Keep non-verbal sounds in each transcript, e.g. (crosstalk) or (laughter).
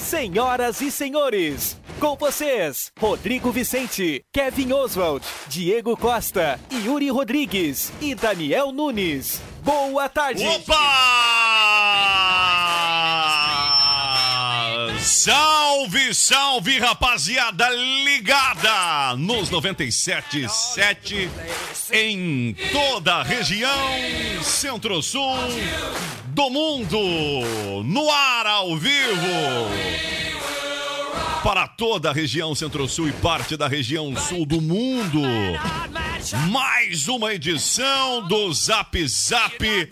Senhoras e senhores, com vocês, Rodrigo Vicente, Kevin Oswald, Diego Costa, Yuri Rodrigues e Daniel Nunes. Boa tarde! Opa! Salve, salve, rapaziada ligada nos 97.7 em toda a região centro-sul do mundo, no ar ao vivo. Para toda a região centro-sul e parte da região sul do mundo. Mais uma edição do Zap Zap.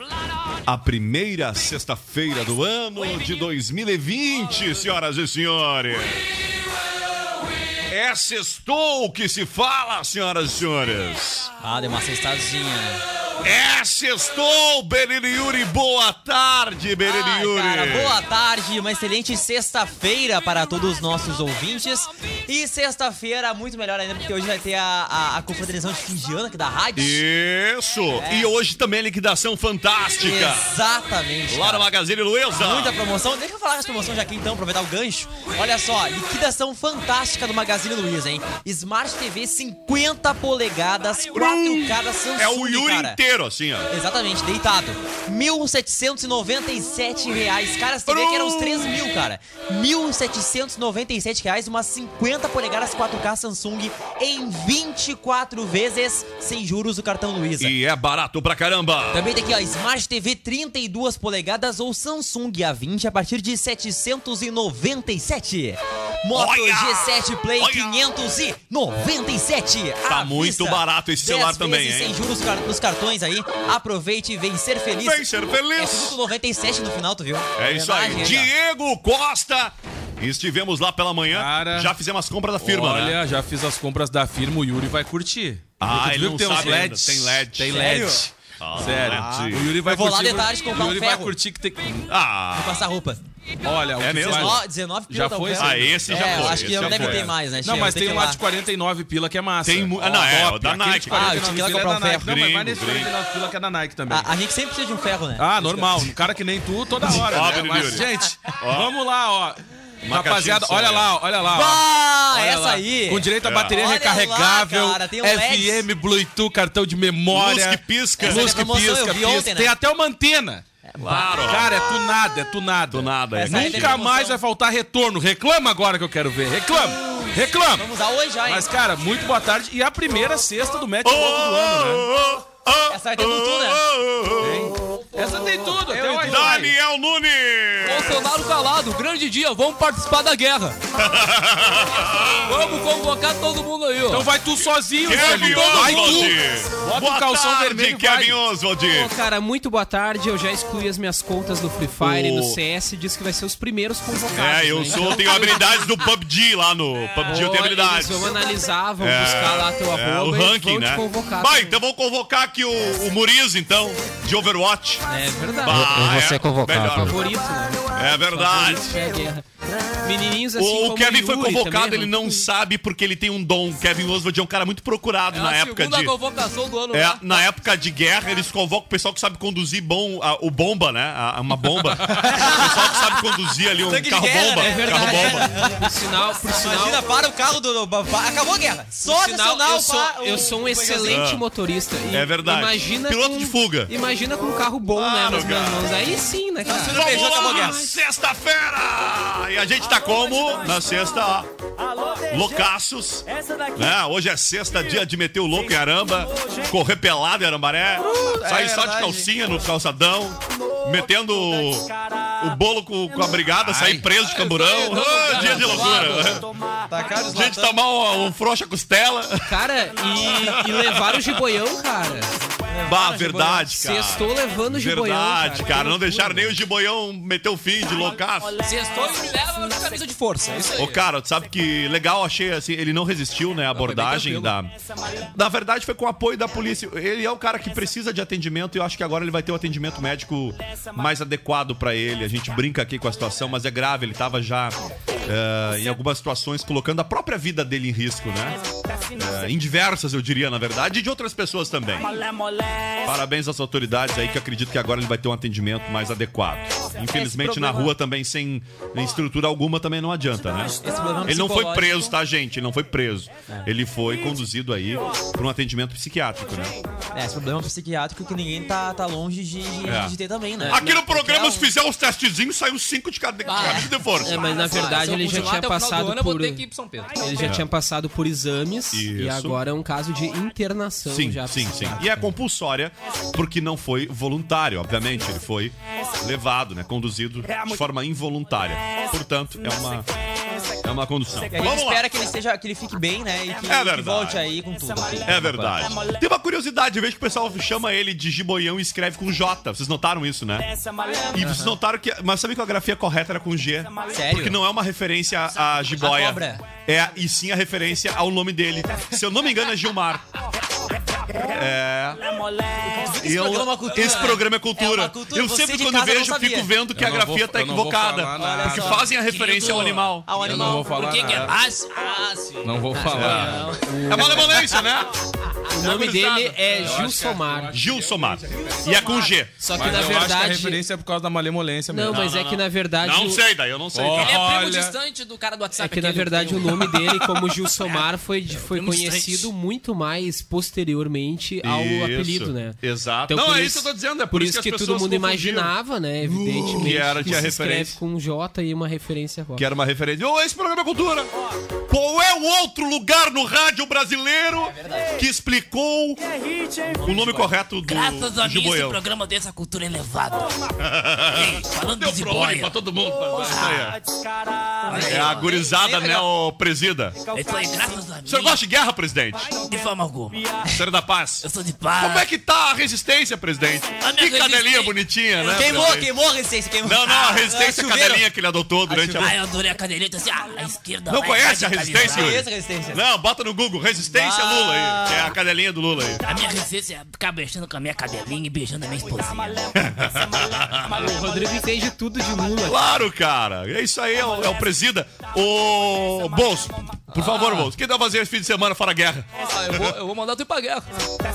A primeira sexta-feira do ano de 2020, senhoras e senhores. É sextou que se fala, senhoras e senhores. Ah, deu uma cestazinha. É sextou, Benini Yuri. Boa tarde, Benini Yuri. cara, boa tarde, uma excelente sexta-feira para todos os nossos ouvintes. E sexta-feira, muito melhor ainda, porque hoje vai ter a, a, a confraternização de fim de ano aqui da rádio. Isso! É. E hoje também liquidação fantástica. Exatamente. Lá cara. no Magazine Luiza. Muita promoção. Deixa eu falar das promoções já aqui então, aproveitar o gancho. Olha só, liquidação fantástica do Magazine Luiza, hein? Smart TV 50 polegadas, 4K da Samsung, É o Yuri cara. inteiro, assim, ó. Exatamente, deitado. 1.797 reais. Cara, você vê que era uns 3 mil, cara. 1.797 reais, umas 50 polegadas 4K Samsung em 24 vezes sem juros do cartão Luiza. E é barato pra caramba. Também tem aqui, ó, Smart TV 32 polegadas ou Samsung A20 a partir de 797. Moto Olha! G7 Play Olha! 597. Tá muito barato esse 10 celular também, hein? sem juros nos cartões aí. Aproveite e vem ser feliz. Vem ser feliz. É tudo 97 no final, tu viu? É isso aí. Homenagem ó. Diego Costa. Estivemos lá pela manhã. Cara, já fizemos as compras da firma, Olha, né? já fiz as compras da firma, o Yuri vai curtir. Ah, ele viu não tem uns sabe ainda, LEDs? tem LED. Tem Sério? LED. Ah, Sério. LED. O Yuri vai Eu vou lá curtir. de tarde comprar o um Yuri vai ferro. curtir que tem. Ah, Passar roupa. Olha, o É que mesmo? faz- 19, 19 pila Já tá foi, ah, esse já É, foi. eu acho que já deve foi. ter mais, né? Não, mas tem que um lá de 49 pila que é massa. Tem mu- ah, não, é, o da Nike. 49 Ah, eu tinha que ir lá pila é comprar um ferro. Não, mas vai nesse gringo. 49 pila que é da Nike também. A, a gente sempre precisa de um ferro, né? Ah, normal. Um cara que nem tu, toda (laughs) hora. Né? Mas, Yuri. gente, vamos lá, ó. Uma Rapaziada, olha lá, olha lá. ó. Ah, Olha essa lá. aí. Com direito a É. bateria Olha recarregável, lá, cara, tem um. FM, Bluetooth, cartão de memória. Luz que pisca. Essa Luz é que pisca, pisca. ontem, né? Tem até uma antena. Claro. Cara, é tunado, é tunado. Do nada. Essa aí é. tem Nunca mais vai faltar retorno. Reclama agora que eu quero ver. Reclama. Reclama. Vamos usar hoje já, hein? Mas, cara, muito boa tarde. E a primeira sexta do Match Louco do ano, né? Essa aí tem Bluetooth, né? Essa tem tudo. Wi-Fi. Daniel Nunes. Bolsonaro calado, grande dia, vamos participar da guerra. (laughs) vamos convocar todo mundo aí, ó. Então vai tu sozinho, Kevin. Vai Oswald. tu. Bota Boa o calção tarde, vermelho e vai. Kevin Oswald. Ô, cara, muito boa tarde. Eu já excluí as minhas contas no Free Fire e no O- CS. Diz que vai ser os primeiros convocados. É, eu né? sou, Então, tenho habilidades do PUBG lá no PUBG, eu tenho habilidades. Eles vão analisar, vão É, buscar lá teu é, arroba o ranking, vão né? te convocar. Vai, também. então vamos convocar aqui o, o Muriz, então, de Overwatch. É verdade. Bah, eu vou ser é, convocado. melhor. Favorito, né? É verdade. É. Menininhos assim O como Kevin foi convocado, também, ele não sabe porque ele tem um dom. Kevin Oswald é um cara muito procurado É na a época de. convocação do ano. É, né? na época de guerra, eles convocam o pessoal que sabe conduzir bom, a- o bomba, né? A- uma bomba. (laughs) o pessoal que sabe conduzir ali um carro guerra, bomba. né? É carro bomba. Por sinal, por sinal, Imagina, para o carro do. acabou a guerra. Só sinal, eu sou, o- eu sou um excelente Ah. motorista. E É verdade. Imagina Piloto com- de fuga. Imagina com um carro bom, né, Claro, nas minhas mãos. Aí sim, né, cara? Guerra. Sexta-feira! E a gente tá como? Na sexta. Loucaços. Né? Hoje é sexta, dia de meter o louco em aramba, correr pelado em arambaré, sair só de calcinha no calçadão, metendo o bolo com, com a brigada, sair preso de camburão. Ah, dia de loucura. Tacaram os Gente, tomar um, um frouxa costela. Cara, e, e levaram o jiboião, cara. Bah, verdade, cara. Sextou levando o jiboião, Verdade, cara. Não deixaram nem o jiboião meter o fim de loucaço. Sextou e me leva na camisa de força. É isso aí. Ô, cara, tu sabe que legal, achei assim, ele não resistiu, né, a abordagem da... Na verdade, foi com o apoio da polícia. Ele é o cara que precisa de atendimento e eu acho que agora ele vai ter o atendimento médico mais adequado pra ele. A gente brinca aqui com a situação, mas é grave. Ele tava já, eh, em algumas situações, colocando a própria vida dele em risco, né? Eh, em diversas, eu diria, na verdade, e de outras pessoas também. Parabéns às autoridades aí, que acredito que agora ele vai ter um atendimento mais adequado. Infelizmente, na rua também, sem estrutura alguma, também não adianta, né? problema Ele não foi preso, tá, gente? Ele não foi preso. Ele foi conduzido aí para um atendimento psiquiátrico, né? É, esse problema psiquiátrico que ninguém tá, tá longe de, de, É. de ter também, né? Aqui no programa, Porque se fizer uns testezinhos, saiu cinco de cada camisa de força. É, mas na verdade ele já tinha passado por. ter que ir pro São Pedro. Ele já tinha passado por exames e Isso. agora é um caso de internação Sim, já. sim, sim. E é compulsória porque não foi voluntário, obviamente. Ele foi levado, né? Conduzido de forma involuntária. Portanto, é uma, é uma condução. a gente lá. espera que ele, seja, que ele fique bem, né? E que, É que verdade. volte aí com tudo. É verdade. Tem uma curiosidade, eu vejo que o pessoal chama ele de Giboião e escreve com J. Vocês notaram isso, né? E vocês notaram que. Mas sabe que a grafia correta era com G? Sério? Porque não é uma referência à jiboia. A cobra. É, e sim a referência ao nome dele. Se eu não me engano, é Gilmar. É. Esse Eu- programa é cultura, esse né? programa é cultura. É cultura, Eu sempre, quando não vejo, fico vendo que Eu a não grafia vou- tá não equivocada. Porque fazem a referência ao animal. Ao Eu não animal. vou falar Por que que é? Ah, sim. Não vou falar. É malemolência, né? O nome dele é Gil Somar. Gil Somar. E é com G. Só que Mas na acho que a verdade. referência é por causa da malemolência Não, mesmo. mas é que na verdade. Não o- sei, daí eu não sei. Ele é primo distante do cara do WhatsApp. É que na verdade o nome dele, como (laughs) Gil Somar, foi, foi conhecido muito mais posteriormente ao Isso, apelido, né? Exato. Então, não, por é isso- que eu tô dizendo. É Por isso as que todo mundo confundiam. imaginava, né? Evidentemente. que era- se referência. com J e uma referência rock. Que era uma referência. Ô, esse programa é cultura. Qual é o outro lugar no rádio brasileiro que explicou o nome correto do, Graças a esse Giboião? programa dessa cultura elevada. (laughs) Ei, falando Deu de pra onde? boia. Pra todo mundo. pra- aí, é. É a gurizada, né, ô presida? É isso aí, graças a mim. O senhor gosta de guerra, presidente? De forma alguma. Senhor da paz? Eu sou de paz. Como é que tá a resistência, presidente? A Que cadelinha resistência- bonitinha, né? Queimou, presidente? queimou a resistência, queimou. Não, não, a Ah, resistência chuveiro. cadelinha que ele adotou durante a... Ah, eu adorei a cadelinha. Assim, ah, a esquerda Não conhece a resistência? Conheço a resistência. Não, bota no Google, resistência Ah. Lula aí, que é a cadelinha do Lula aí. A minha resistência é ficar beijando com a minha cadelinha e beijando a minha esposinha. (laughs) O Rodrigo entende tudo de Lula. Claro, cara. É isso aí, é o, é o presida. Ô, Bolso, por favor, Bolso, o que dá pra fazer esse fim de semana fora a guerra? Ah, eu, vou, eu vou mandar tu ir pra guerra.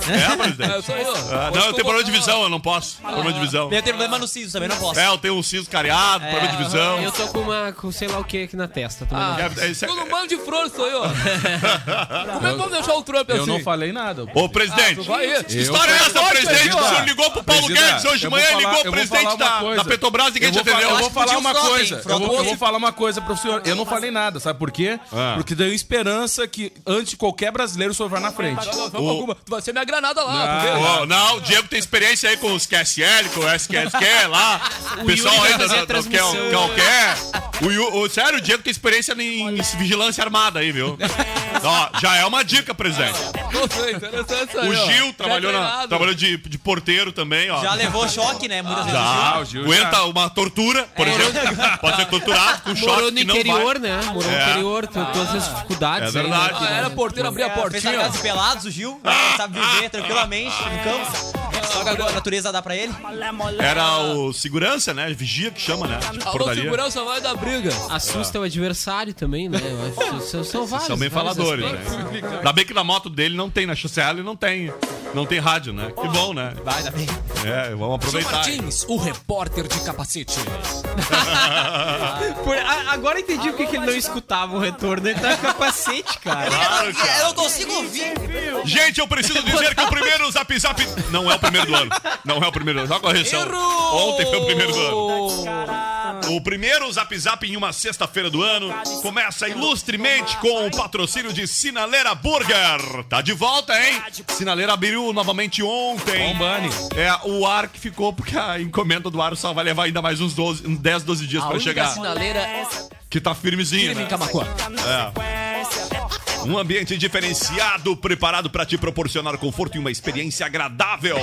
É, presidente? isso aí, ó. Ah, não, eu tenho problema de visão, eu não posso. Problema de visão. Eu tenho problema no siso, também não posso. É, eu tenho um siso cariado, problema de visão. Eu tô com uma, com sei lá o que aqui na testa. também não- É, é, isso é- Todo bando de flores sou eu. (laughs) Como é que vamos deixar o Trump assim? Eu não falei nada. Ô, presidente, tu vai ir. que história é essa, presidente? O senhor ligou pro Paulo Presida, Guedes hoje de eu vou manhã, falar- ligou eu pro vou presidente falar uma da, coisa. da Petrobras, ninguém Eu te vou, falar, atendeu. eu vou falar uma o coisa. Eu vou, eu vou falar uma coisa pro senhor. Eu não falei nada, sabe por quê? Ah. Porque deu esperança que antes qualquer brasileiro o vai na frente. Tu vai ser minha granada lá, vê? Ô, não, o Diego tem experiência aí com os QSL, com o SQSQ lá. (laughs) O pessoal Yuri aí vai do, fazer a do, do transmissão. Kel- Qualquer. O, Yu- o, sério, o Diego tem experiência em, em vigilância armada aí, viu? Ó, já é uma dica, presidente. O. Gil Já trabalhou, na, trabalhou de, de porteiro também, ó. Já levou choque, né? Muitas vezes. Já, o Gil aguenta uma tortura, por exemplo. Pode ser torturado com choque Morou no interior, vai. né? Morou no É. interior, tem todas as dificuldades. É aí, né? verdade. Ah, era porteiro, abria a É, fez a portinha. casa de pelados, o Gil. né? Sabe viver tranquilamente no campo. Só que a natureza dá pra ele. Era o segurança, né? Vigia que chama, né? De Alô, portaria. segurança vai dar briga. Assusta o adversário também, né? Eu acho que São, são vários. São bem vários faladores, aspectos. né? Ainda bem que na moto dele não tem, na chancela não tem Não tem rádio, né? Que bom, né? Vai, ainda bem. É, vamos aproveitar. Martins, o repórter de capacete. Por- a- agora entendi porque que ele não escutava o retorno. Ele tá com capacete, cara. Claro, cara. Eu não consigo ouvir. Gente, eu preciso dizer que o primeiro Zap Zap não é o primeiro do ano. Não é o primeiro do ano. Só correção. Ontem foi o primeiro do ano. O primeiro Zap Zap em uma sexta-feira do ano começa ilustremente com o patrocínio de Sinaleira Burger. Tá de volta, hein? Sinaleira abriu novamente ontem. Bombani. É, o ar que ficou, porque a encomenda do ar só vai levar ainda mais uns 12, uns 10, 12 dias A pra única chegar. sinaleira Que tá firmezinho. firme né? em Camacuã. Um ambiente diferenciado, preparado para te proporcionar conforto e uma experiência agradável.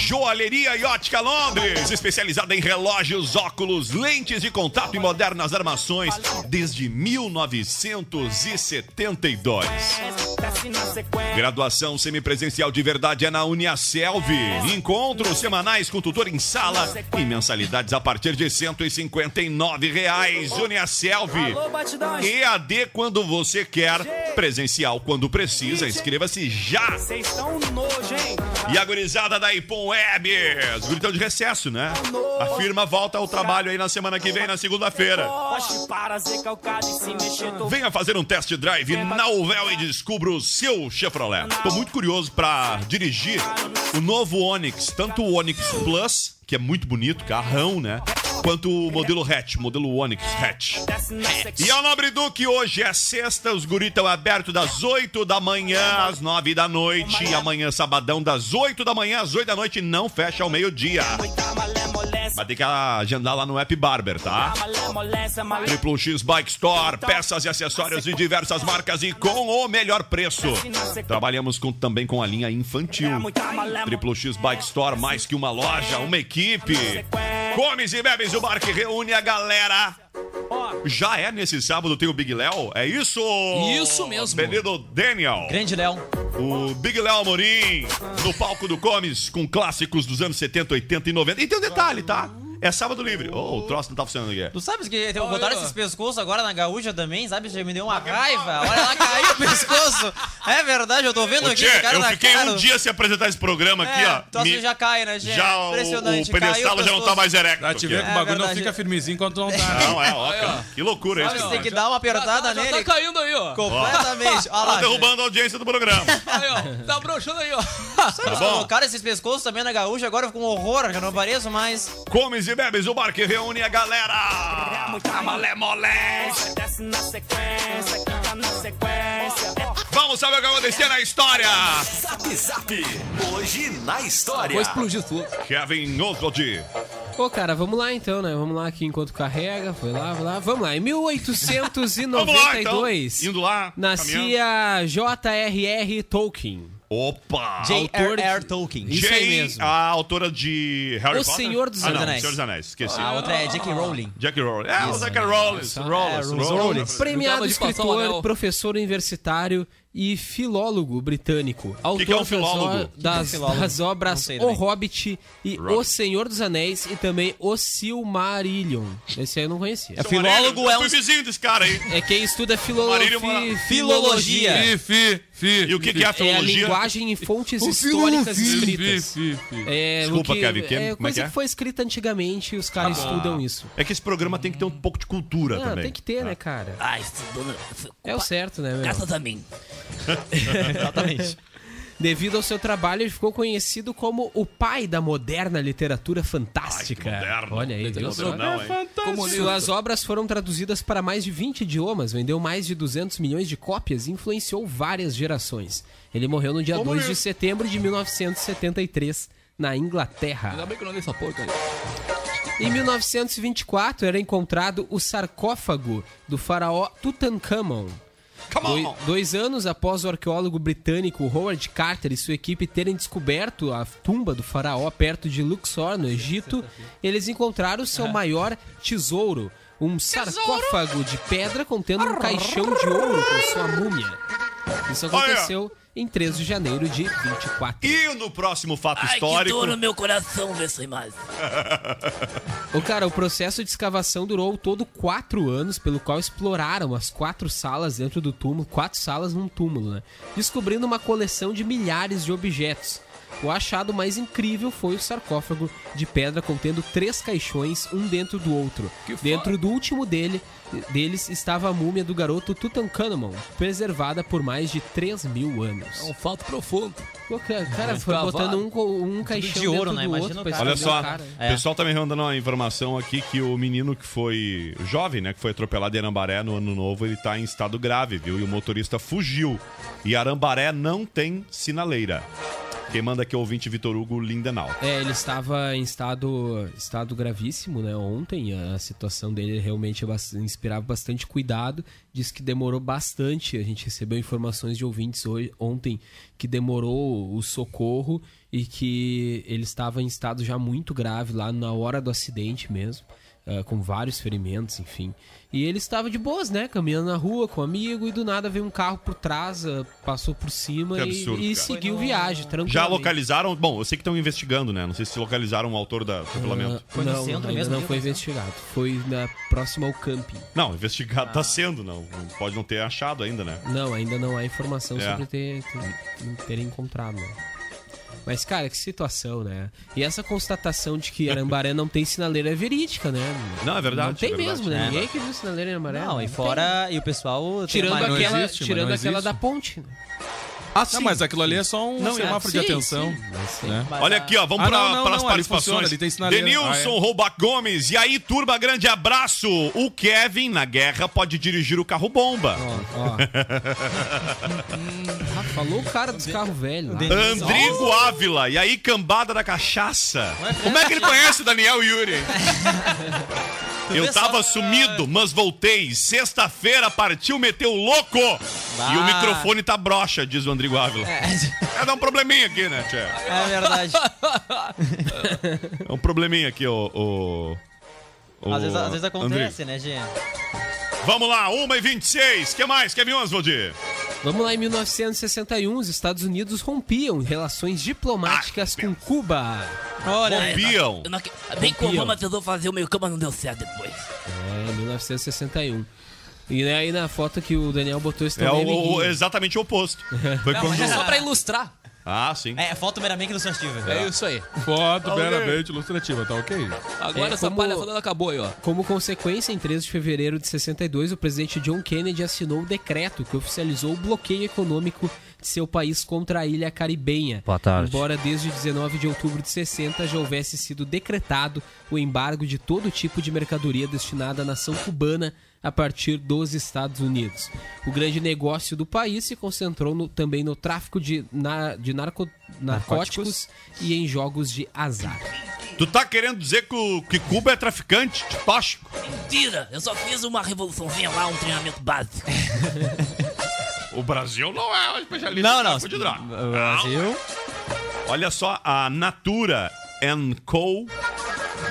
Joalheria e Ótica Londres, especializada em relógios, óculos, lentes de contato e modernas armações desde 1972. Graduação semipresencial de verdade é na Uniaselv. Encontros semanais com tutor em sala e mensalidades a partir de 159 reais. Uniaselv. EAD quando você quer, presencial quando precisa. Inscreva-se já. E a gurizada da Ipom Web. Os guritão de recesso, né? A firma volta ao trabalho aí na semana que vem, na segunda-feira. Venha fazer um test drive na Uvel e descubra o seu Chevrolet. Tô muito curioso pra dirigir o novo Onix, tanto o Onix Plus, que é muito bonito, carrão, né? Quanto o modelo hatch, modelo Onix hatch. E ao Nobre Duque, hoje é sexta, os guris estão abertos das 8 da manhã às 9 da noite. E amanhã, sabadão, das 8 da manhã às 8 da noite, não fecha ao meio-dia. Vai ter que agendar lá no App Barber, tá? Triple X Bike Store, peças e acessórios de diversas marcas e com o melhor preço. Trabalhamos com- também com a linha infantil. Triple X Bike Store, mais que uma loja, uma equipe. Comes e bebes, o bar que reúne a galera. Já é nesse sábado, tem o Big Léo? É isso? Isso mesmo. Menino Daniel. Grande Léo. O Big Léo Amorim, no palco do Comes, com clássicos dos anos 70, 80 e 90. E tem um detalhe, tá? É sábado livre. Oh, o troço não tá funcionando aqui. Tu sabes que tem- botaram esses pescoços agora na gaúcha também, sabe? Já me deu uma raiva. Olha lá, caiu o pescoço. É verdade, eu tô vendo Ô, aqui. Tchê, o cara eu fiquei cara. um dia sem apresentar esse programa aqui, É, ó. troço Me- já cai, né, Tchê? Já o, o pedestal o já não tá mais erecto. Pra te ver aqui. que o bagulho não fica firmezinho enquanto não tá. Não, é, ó, cara, que loucura Sabe, isso. você tem que dar uma apertada já nele. tá caindo aí, ó. (laughs) Completamente. Olha Tá lá. derrubando a audiência do programa. Aí, ó. Tá broxando aí, ó. Sabe, eles bom. colocaram esses pescoços também na gaúcha, agora com um horror, já não apareço mais. Comes e bebes, o bar que reúne a galera. Malemolés. Vamos saber o que aconteceu na história. Zap Zap. Hoje na história. Vou explodir tudo. Kevin Oswald. Pô, cara, vamos lá então, né? Vamos lá aqui enquanto carrega. Foi lá, vai lá. Vamos lá. Em (laughs) Vamos lá, então. 1892, Indo lá. nascia J.R.R. Tolkien. Opa. J.R.R. Tolkien. Isso aí mesmo. a autora de Harry O Potter. Senhor dos ah, não, Anéis. Senhor dos Anéis. Esqueci. A outra é J.K. Rowling. Jack Rowling. É, o Jack Rowling. Só- Rowling. é, Rowling. Rowling. Premiado Brincava de passar o escritor, professor universitário e filólogo britânico. Autor que é um das filólogo? Das, filólogo? das obras O. Hobbit e O. Senhor dos Anéis e também O Silmarillion. Esse aí eu não conhecia. É filólogo é um... vizinho desse cara aí. É quem estuda filologia. Mora- Filologia. Fi, fi, fi. E o que, que é a É a filologia? linguagem e fontes históricas escritas. Fi, fi. É, Desculpa, o que, Kevin, que- é como é coisa que que, é? foi escrita antigamente e os caras estudam isso. É que esse programa tem que ter um pouco de cultura Ah, também. tem que ter, né, cara? Ah, estudando. É o certo, né, meu? Graças a mim. (laughs) Exatamente. Devido ao seu trabalho, ele ficou conhecido como o pai da moderna literatura fantástica. Ai, moderno. Olha aí, viu só? Não, hein? Suas obras foram traduzidas para mais de 20 idiomas, vendeu mais de 200 milhões de cópias e influenciou várias gerações. Ele morreu no dia 2 de setembro de 1973, na Inglaterra. Ainda bem que eu não essa porca aí. Em 1924 era encontrado o sarcófago do faraó Tutankhamon. On. dois anos após o arqueólogo britânico Howard Carter e sua equipe terem descoberto a tumba do faraó perto de Luxor, no Egito, eles encontraram seu maior tesouro, um sarcófago de pedra contendo um caixão de ouro com sua múmia. Isso aconteceu em 3 de janeiro de 24. E no próximo fato Ai, que histórico. dor no meu coração ver essa imagem. (laughs) O cara, o processo de escavação durou todo quatro anos, pelo qual exploraram as quatro salas dentro do túmulo, quatro salas num túmulo, né? Descobrindo uma coleção de milhares de objetos. O achado mais incrível foi o sarcófago de pedra contendo três caixões, um dentro do outro. Dentro do último dele, deles estava a múmia do garoto Tutankhamon, preservada por mais de 3 mil anos. É um fato profundo. Pô, cara, cara, foi botando um, um caixão de ouro, dentro né? do Imagina outro o pra cara. Olha só, o cara. o pessoal tá me mandando uma informação aqui que o menino que foi jovem, né, que foi atropelado em Arambaré no ano novo, ele tá em estado grave, viu? E o motorista fugiu. E Arambaré não tem sinaleira. Quem manda aqui é o ouvinte Vitor Hugo Lindenau. É, ele estava em estado, estado gravíssimo, né? Ontem a situação dele realmente é inspirava bastante cuidado. Diz que demorou bastante. A gente recebeu informações de ouvintes hoje, ontem que demorou o socorro e que ele estava em estado já muito grave lá na hora do acidente mesmo, ah, com vários ferimentos, enfim. E ele estava de boas, né? Caminhando na rua com um amigo e do nada veio um carro por trás, ah, passou por cima Que e- absurdo, e, cara. seguiu viagem, tranquilo. Já localizaram? Bom, eu sei que estão investigando, né? Não sei se localizaram o autor da atropelamento. Foi no não, centro ainda mesmo, não foi investigado. Foi na próxima ao camping. Não, investigado tá sendo, não. Pode não ter achado ainda, né? Não, ainda não há informação É. sobre ter, ter, terem encontrado, né? Mas, cara, que situação, né? E essa constatação de que Arambaré não tem sinaleira é verídica, né? Não, é verdade, Não tem é verdade. mesmo, né? É. Ninguém que viu sinaleira em Arambaré. Não, e fora. E o pessoal. tem Tirando aquela, existe, tirando aquela da ponte. né? Ah, Não, mas aquilo ali é só um Não, é- semáforo de sim, atenção. sim, né? Olha aqui, ó, vamos Ah, para as participações. funciona, ali tem sinaleira. Denilson Ah, é. Roubac Gomes. E aí, turma, grande abraço. O Kevin, na guerra, pode dirigir o carro-bomba. Ó, ó. (laughs) Ah, falou o cara dos carros velhos. lá. Andrigo Ávila. E aí, cambada da cachaça. Como é que ele (laughs) conhece o Daniel Yuri? (laughs) Eu tava sumido, mas voltei. Sexta-feira partiu, meteu louco. E o microfone tá broxa, diz o Andrigo Ávila. É, dar um probleminha aqui, né, Tchê? É verdade. É um probleminha aqui, o. o, o Às vezes, às vezes Andrigo. acontece, né, gente? Vamos lá, 1 e 26 que mais, Kevin Oswald? Vamos lá, em 1961, os Estados Unidos rompiam relações diplomáticas com Cuba. Olha, Rompiam. Eu não ac- Bem que o Obama tentou fazer o meio campo, mas não deu certo depois. É, 1961. E né, aí na foto que o Daniel botou esse É o, o- exatamente o oposto. (laughs) Foi Não, quando. mas é só pra ilustrar. Ah, sim. É, foto meramente ilustrativa. É isso aí. Foto meramente ilustrativa, tá ok? Agora É, essa como- palhaçada acabou aí, ó. Como consequência, em 13 de fevereiro de 62, o presidente John Kennedy assinou o decreto que oficializou o bloqueio econômico de seu país contra a ilha caribenha. Boa tarde. Embora desde 19 de outubro de 60 já houvesse sido decretado o embargo de todo tipo de mercadoria destinada à nação cubana a partir dos Estados Unidos. O grande negócio do país se concentrou no- também no tráfico de, na- de narco- narcóticos e em jogos de azar. Tu tá querendo dizer que, o- que Cuba é traficante de tóxico? Mentira! Eu só fiz uma revoluçãozinha lá, um treinamento básico. (laughs) O Brasil não é um especialista Não, em não. tráfico de droga. O Brasil. Olha só, a Natura Co.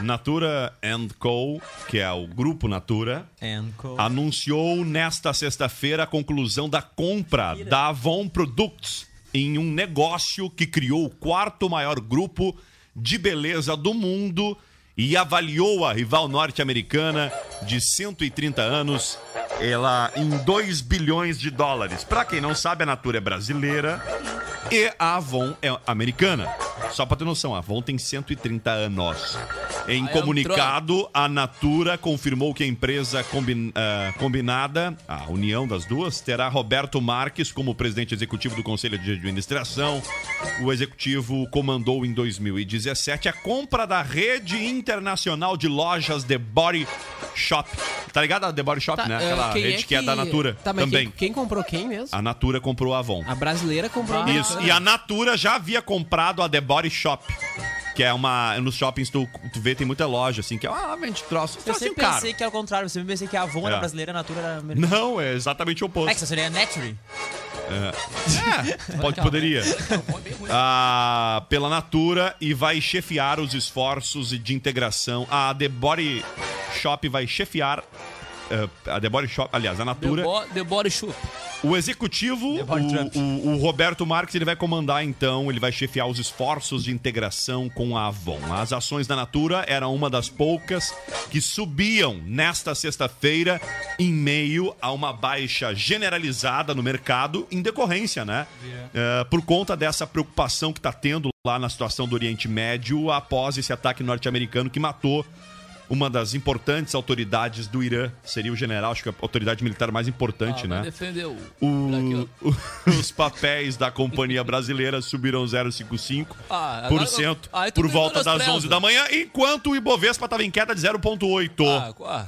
Natura Co., que é o grupo Natura, Enco. anunciou nesta sexta-feira a conclusão da compra da Avon Products em um negócio que criou o quarto maior grupo de beleza do mundo e avaliou a rival norte-americana de 130 anos ela em 2 bilhões de dólares. Para quem não sabe, a Natura é brasileira e a Avon é americana. Só para ter noção, a Avon tem 130 anos. Em Aí comunicado, a Natura confirmou que a empresa combin- ah, combinada, a união das duas, terá Roberto Marques como presidente executivo do Conselho de Administração. O executivo comandou em 2017 a compra da rede internacional de lojas The Body Shop. Tá ligado a The Body Shop, né? eh, Aquela rede que... é da Natura Tá, também. Quem, quem comprou quem mesmo? A Natura comprou a Avon. A brasileira comprou a Isso. E a Natura já havia comprado a The Body Shop. Que é uma. Nos shoppings tu, tu vê, tem muita loja, assim, que é. Ah, vende troço. Eu sempre pensei que era o contrário. Eu sempre pensei que a Avon era É. brasileira e a Natura era americana. Não, é exatamente o oposto. É que só seria Naturally. É, (laughs) pode, poderia. Ah, pela Natura e vai chefiar os esforços de integração. A The Body Shop vai chefiar. eh, a The Body Shop, aliás, a The, Natura. bo the Body Shop. O executivo, o, o- o Roberto Marques, ele vai comandar então, ele vai chefiar os esforços de integração com a Avon. As ações da Natura eram uma das poucas que subiam nesta sexta-feira em meio a uma baixa generalizada no mercado em decorrência, né? É, por conta dessa preocupação que está tendo lá na situação do Oriente Médio após esse ataque norte-americano que matou uma das importantes autoridades do Irã. Seria o general, acho que a autoridade militar mais importante, Ah, né? defender o... (laughs) O- os papéis da companhia brasileira subiram 0,55% Ah, agora- aí tu por volta das menospreza. 11 da manhã, enquanto o Ibovespa estava em queda de 0,8%. Ah, ah.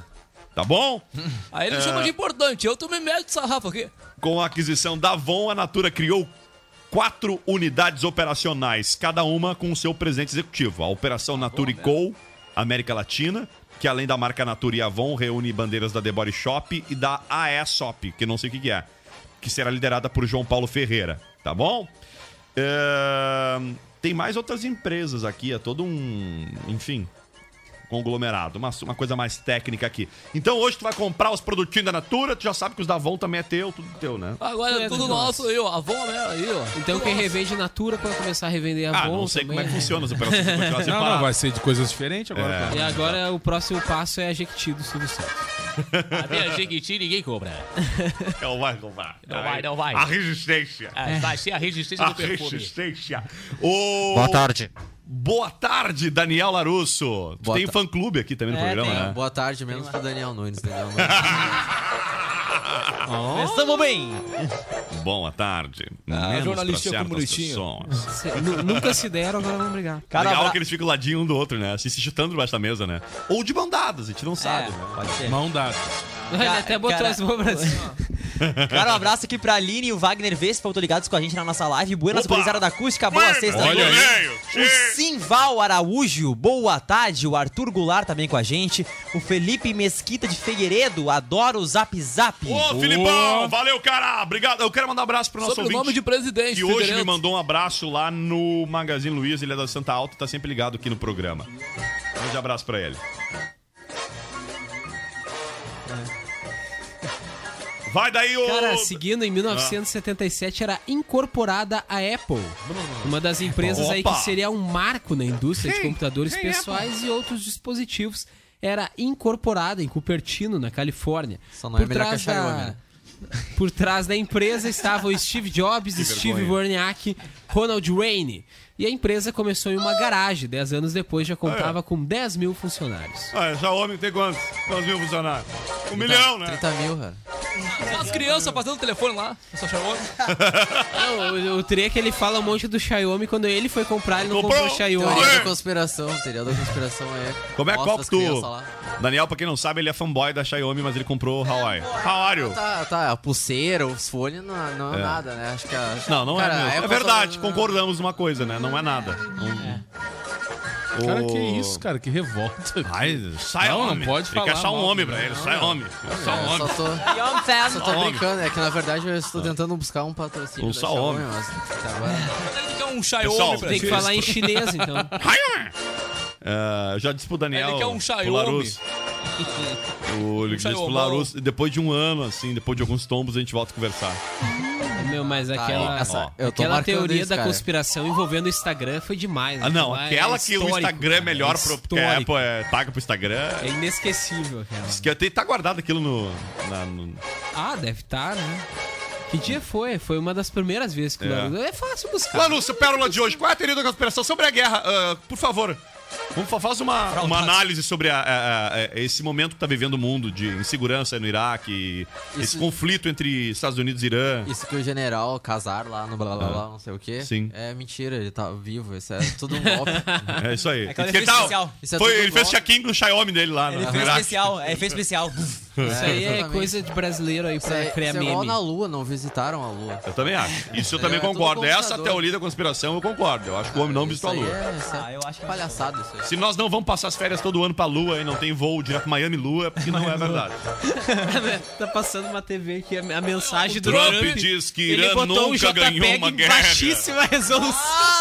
Tá bom? (laughs) Aí ele É. chama de importante. Eu tomei médio de sarrafo aqui. Com a aquisição da Avon, a Natura criou quatro unidades operacionais, cada uma com o seu presidente executivo. A Operação Natura e Co. América Latina, que além da marca Natura e Avon, reúne bandeiras da The Body Shop e da AESOP, que não sei o que é, que será liderada por João Paulo Ferreira, tá bom? Tem mais outras empresas aqui, é todo um... Enfim, conglomerado. Uma, uma coisa mais técnica aqui. Então hoje tu vai comprar os produtinhos da Natura, tu já sabe que os da Avon também é teu, tudo teu, né? Agora é tudo nosso aí, ó. A avó mesmo aí, ó. Então quem revende Natura pode começar a revender a Ah, Avon não sei como é que também. funciona as operações (laughs) Não, não, vai ser de coisas diferentes agora. É. cara. E agora o próximo passo é a Jequiti do Silvio Santos. (laughs) A minha Jequiti ninguém compra. (laughs) Não vai comprar. Não vai, não vai. A resistência. É, vai ser a resistência A do perfume. resistência. O... Boa tarde. Boa tarde, Daniel Larusso. Boa tem fã-clube aqui também no É, programa, tem. né? Boa tarde, menos pro Daniel Nunes. Daniel Nunes. (laughs) Começamos bem. Boa tarde. Ah, Menos. Cê- nu- Nunca se deram, agora vão brigar. Cara, Legal abra- que eles ficam ladinho um do outro, né? Assim, se chutando debaixo da mesa, né? Ou de bandadas, a gente não sabe. É, né? pode ser. Mão dada. Ele até botou cara- as mãos pra cima. (laughs) Cara, um abraço aqui pra Aline e o Wagner Vespa, estão ligados com a gente na nossa live. Buenas gurizada da acústica, boa Buenas! sexta. Olha aí! O Simval Araújo, boa tarde. O Arthur Goulart também com a gente. O Felipe Mesquita de Figueiredo, adoro o Zap Zap. Ô, Filipão, valeu, cara. Obrigado. Eu quero mandar um abraço pro nosso Sobre o ouvinte. nome de presidente, que hoje me mandou um abraço lá no Magazine Luiza, ele é da Santa Alta, tá sempre ligado aqui no programa. Um grande abraço pra ele. Vai daí, ô... Cara, seguindo, em 1977 era incorporada a Apple. Uma das empresas aí Opa! que seria um marco na indústria de computadores Quem é pessoais e outros dispositivos. Era incorporada em Cupertino, na Califórnia. Só não é melhor que a Xiaomi, né? (laughs) Por trás da empresa estava o Steve Jobs, Steve Wozniak, Ronald Wayne. E a empresa começou em uma garagem. Dez anos depois já contava com 10 mil funcionários. Ah, Xiaomi tem quantos? Quantos mil funcionários? Um milhão, né? 30 mil, cara. As crianças fazendo telefone lá. Só chamou. Não, o, o Tri é que ele fala um monte do Xiaomi. Quando ele foi comprar, ele não Comprou? comprou o Xiaomi. Teoria da conspiração. Teoria da conspiração é. Como é qual que tu... Daniel, pra quem não sabe, ele é fanboy da Xiaomi, mas ele comprou o Hawaii. You? Tá, tá. A pulseira, os fones não, não é, É. nada, né? Acho que a. Não, não Cara, é mesmo. É verdade, só- concordamos numa coisa, né? Não é nada. Não- Cara, que isso, cara? Que revolta. (laughs) Ai, sai Não, homem. não pode Tem que falar achar um homem pra ele, sai homem. Só (laughs) É, um só homem. tô, Young fan. só tô brincando, é que na verdade eu estou tentando buscar um patrocínio. Um só homem. Quer um Xiaomi Tem que falar em chinês, (laughs) então. É, já disse pro Daniel. Ele quer um pro Xiaomi. O, ele disse pro. Larus, depois de um ano, assim, depois de alguns tombos, a gente volta a conversar. Meu, mas Tá, aquela, essa- eu tô aquela teoria da cara. conspiração envolvendo o Instagram foi demais. Ah, não, Aquela aquela é que o Instagram é cara, melhor é pro. Histórico. Apple é, paga pro Instagram. É inesquecível aquela. Diz que até tá guardado aquilo no. na- no- Ah, deve estar, né? Que dia foi? Foi uma das primeiras vezes que É. É fácil buscar. Lanúcio, pérola de hoje. Qual é a teoria da conspiração sobre a guerra? Ah, por favor. Vamos fa- faz uma, uma análise sobre a- a- a- esse momento que tá vivendo o mundo de insegurança no Iraque, esse Isso- conflito entre Estados Unidos e Irã. Isso que o general casar lá no blá blá blá, não sei o quê. Sim. É mentira, ele tá vivo. Isso é tudo um golpe. (laughs) É isso aí. Diz que ele efeito tá- especial. Isso é foi, ele fez check-in com o Xiaomi dele lá Ele no fez Iraque. especial, é efeito especial. (laughs) Isso aí é exatamente. coisa de brasileiro aí pra é, criar isso é igual meme. na Lua, não visitaram a Lua. Eu também acho. Isso eu também É, tudo concordo. Essa teoria da conspiração eu concordo. Eu acho que o homem não visitou a lua. é, isso é Ah, eu acho que palhaçada isso aí. Se nós não vamos passar as férias todo ano pra Lua e não tem voo direto Miami Lua, é porque não é verdade. (laughs) tá passando uma TV aqui, a a mensagem do Trump Trump. diz que Ele Irã botou um nunca ganhou JPEG uma guerra. baixíssima resolução.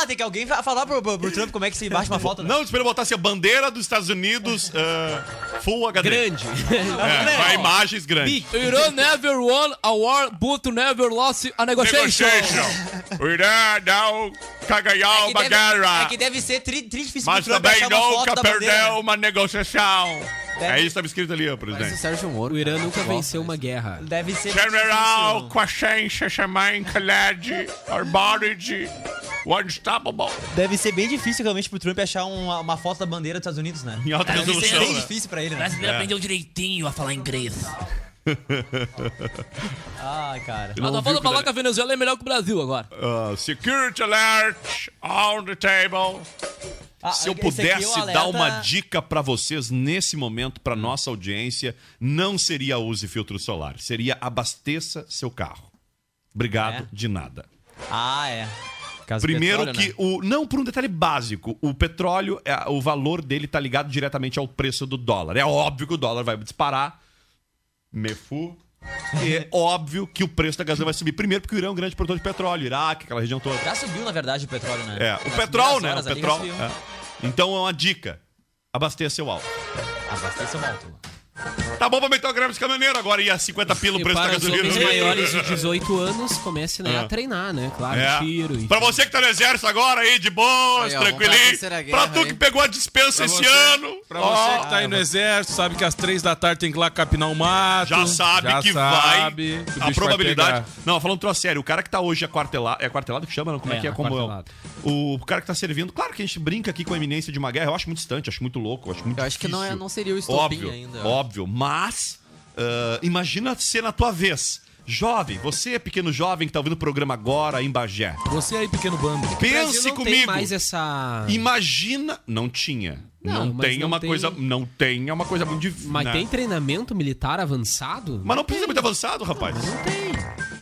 Ah, tem que alguém fa- falar pro, pro, pro Trump como é que se baixa uma foto, né? Não, espera botar assim, a bandeira dos Estados Unidos ah, Full HD. Grande. É, (laughs) vai imagens grandes. Iran never won a war, but never lost a negotiation. O Irã quer ganhar uma deve, guerra. é que deve ser tri, tri difícil Mas também nunca perdeu uma negociação. Deve- É isso que estava escrito ali, ó, presidente. Sérgio Moro. O Irã nunca venceu uma guerra. Deve ser General. Quashen Shashaman Khaled Arborid Unstoppable. Deve ser bem difícil realmente pro Trump achar uma, uma foto da bandeira dos Estados Unidos, né? Em alta Deve ser resolução, bem né? difícil pra ele, O né? brasileiro É. aprendeu direitinho a falar inglês. (laughs) Ai, cara. Mas falando o falar que- a Venezuela é melhor que o Brasil agora. Uh, security alert on the table. Ah, Se eu é pudesse alerta- dar uma dica pra vocês nesse momento, pra nossa audiência, não seria use filtro solar, seria abasteça seu carro. Obrigado, É? de nada. Ah, é. Caso Primeiro petróleo, que né? o não por um detalhe básico, o petróleo, é, o valor dele tá ligado diretamente ao preço do dólar. É óbvio que o dólar vai disparar. Mefu. É óbvio que o preço da gasolina vai subir. Primeiro porque o Irã é um grande produtor de petróleo, Iraque, aquela região toda. Já subiu, na verdade, o petróleo, né? É, o petróleo, né? O petróleo. é. Então é uma dica. Abasteça seu álcool. Abasteça o alto. Tá bom pra meter o grama de caminhoneiro agora e a 50 pila o E preço da para os gasolina. homens maiores de (laughs) 18 anos, comece né, É. a treinar, né? Claro, É. tiro. enfim. Pra você que tá no exército agora aí, de boas, pra tranquilinho. Pra guerra tu aí. que pegou a dispensa Pra esse você- ano. Pra ó, você que tá aí no exército, sabe que às três da tarde tem que ir lá capinar o mato. Já sabe já que sabe vai. que A vai probabilidade. pegar. Não, falando troço sério, o cara que tá hoje aquartelado. É aquartelado que chama? Não? Como é, É, que é? Como é? O cara que tá servindo. Claro que a gente brinca aqui com a iminência de uma guerra. Eu acho muito distante, acho muito louco, acho muito Eu acho que não, é, não seria o estopim Óbvio, ainda. eu óbvio. Mas, ah, imagina ser na tua vez. Jovem, você, pequeno jovem que tá ouvindo o programa agora em Bagé. Você aí, pequeno bando. Pense não tem comigo. mais essa... Imagina. Não tinha. Não, Não, mas tem não uma tem- coisa. Não tem é uma coisa muito difícil. Mas né? tem treinamento militar avançado? Mas não precisa ser muito avançado, rapaz. Não tem.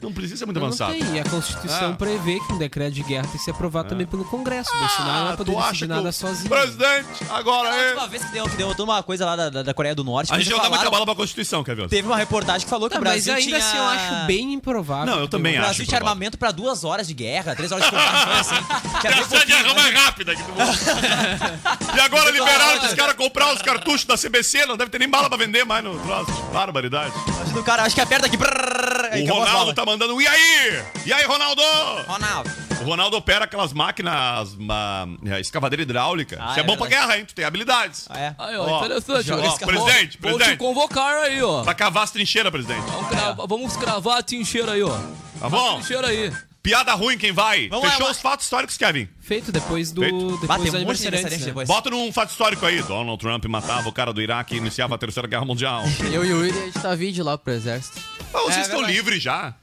Não precisa ser muito Não avançado. tem. E a Constituição Ah. prevê que um decreto de guerra tem que ser aprovado também pelo Congresso. O Bolsonaro não vai poder Ah, decidir que nada o sozinho. Presidente, agora A é. última vez que deu, que deu toda uma coisa lá da, da, Coreia do Norte. A gente não dá muita bala pra Constituição, quer ver? Teve uma reportagem que falou que Tá, o mas Brasil ainda tinha... assim eu acho bem improvável. Não, eu que também O acho. Brasil tinha provável. armamento pra duas horas de guerra, três horas de combate, (laughs) assim. Essa é pouquinho, arma né? mais rápida que tu (laughs) E agora liberaram os caras comprar os cartuchos da CBC, não deve ter nem bala pra vender mais no troço. Barbaridade. Do cara, acho que aperta aqui. O Ronaldo tá mandando um e aí? E aí, Ronaldo? Ronaldo. O Ronaldo opera aquelas máquinas, uma é, escavadeira hidráulica. Ah, Isso é, é bom pra verdade. guerra, hein? Tu tem habilidades. Ah, é? Aí, ó, Ó, interessante. ó, ó. presidente, Vou te presidente. convocar aí, ó. Pra cavar as trincheiras, presidente. Vamos, cravar, vamos cravar a trincheira aí, ó. Tá bom? Trincheira aí. Piada ruim, quem vai? Vamos lá, Fechou vamos- os fatos históricos, Kevin. Feito depois do. Feito. Depois Bate do um monte de né? depois. Bota num fato histórico aí. Donald Trump matava o cara do Iraque e iniciava a Terceira Guerra Mundial. (laughs) Eu e o Yuri, a gente tá vídeo lá pro exército. Ah, vocês É estão livres já.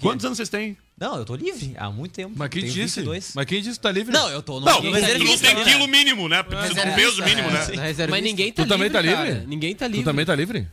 Quantos anos vocês têm? Não, eu tô livre há muito tempo. Mas quem Tenho disse? 22. Mas quem disse que tá livre? Não, eu tô no, Não, no tu não reservista tem né? quilo mínimo, né? Precisa de um peso mínimo, né? Na reservista. Mas ninguém tá Tu também livre. tá cara. livre? Ninguém tá livre. Tu também tá livre?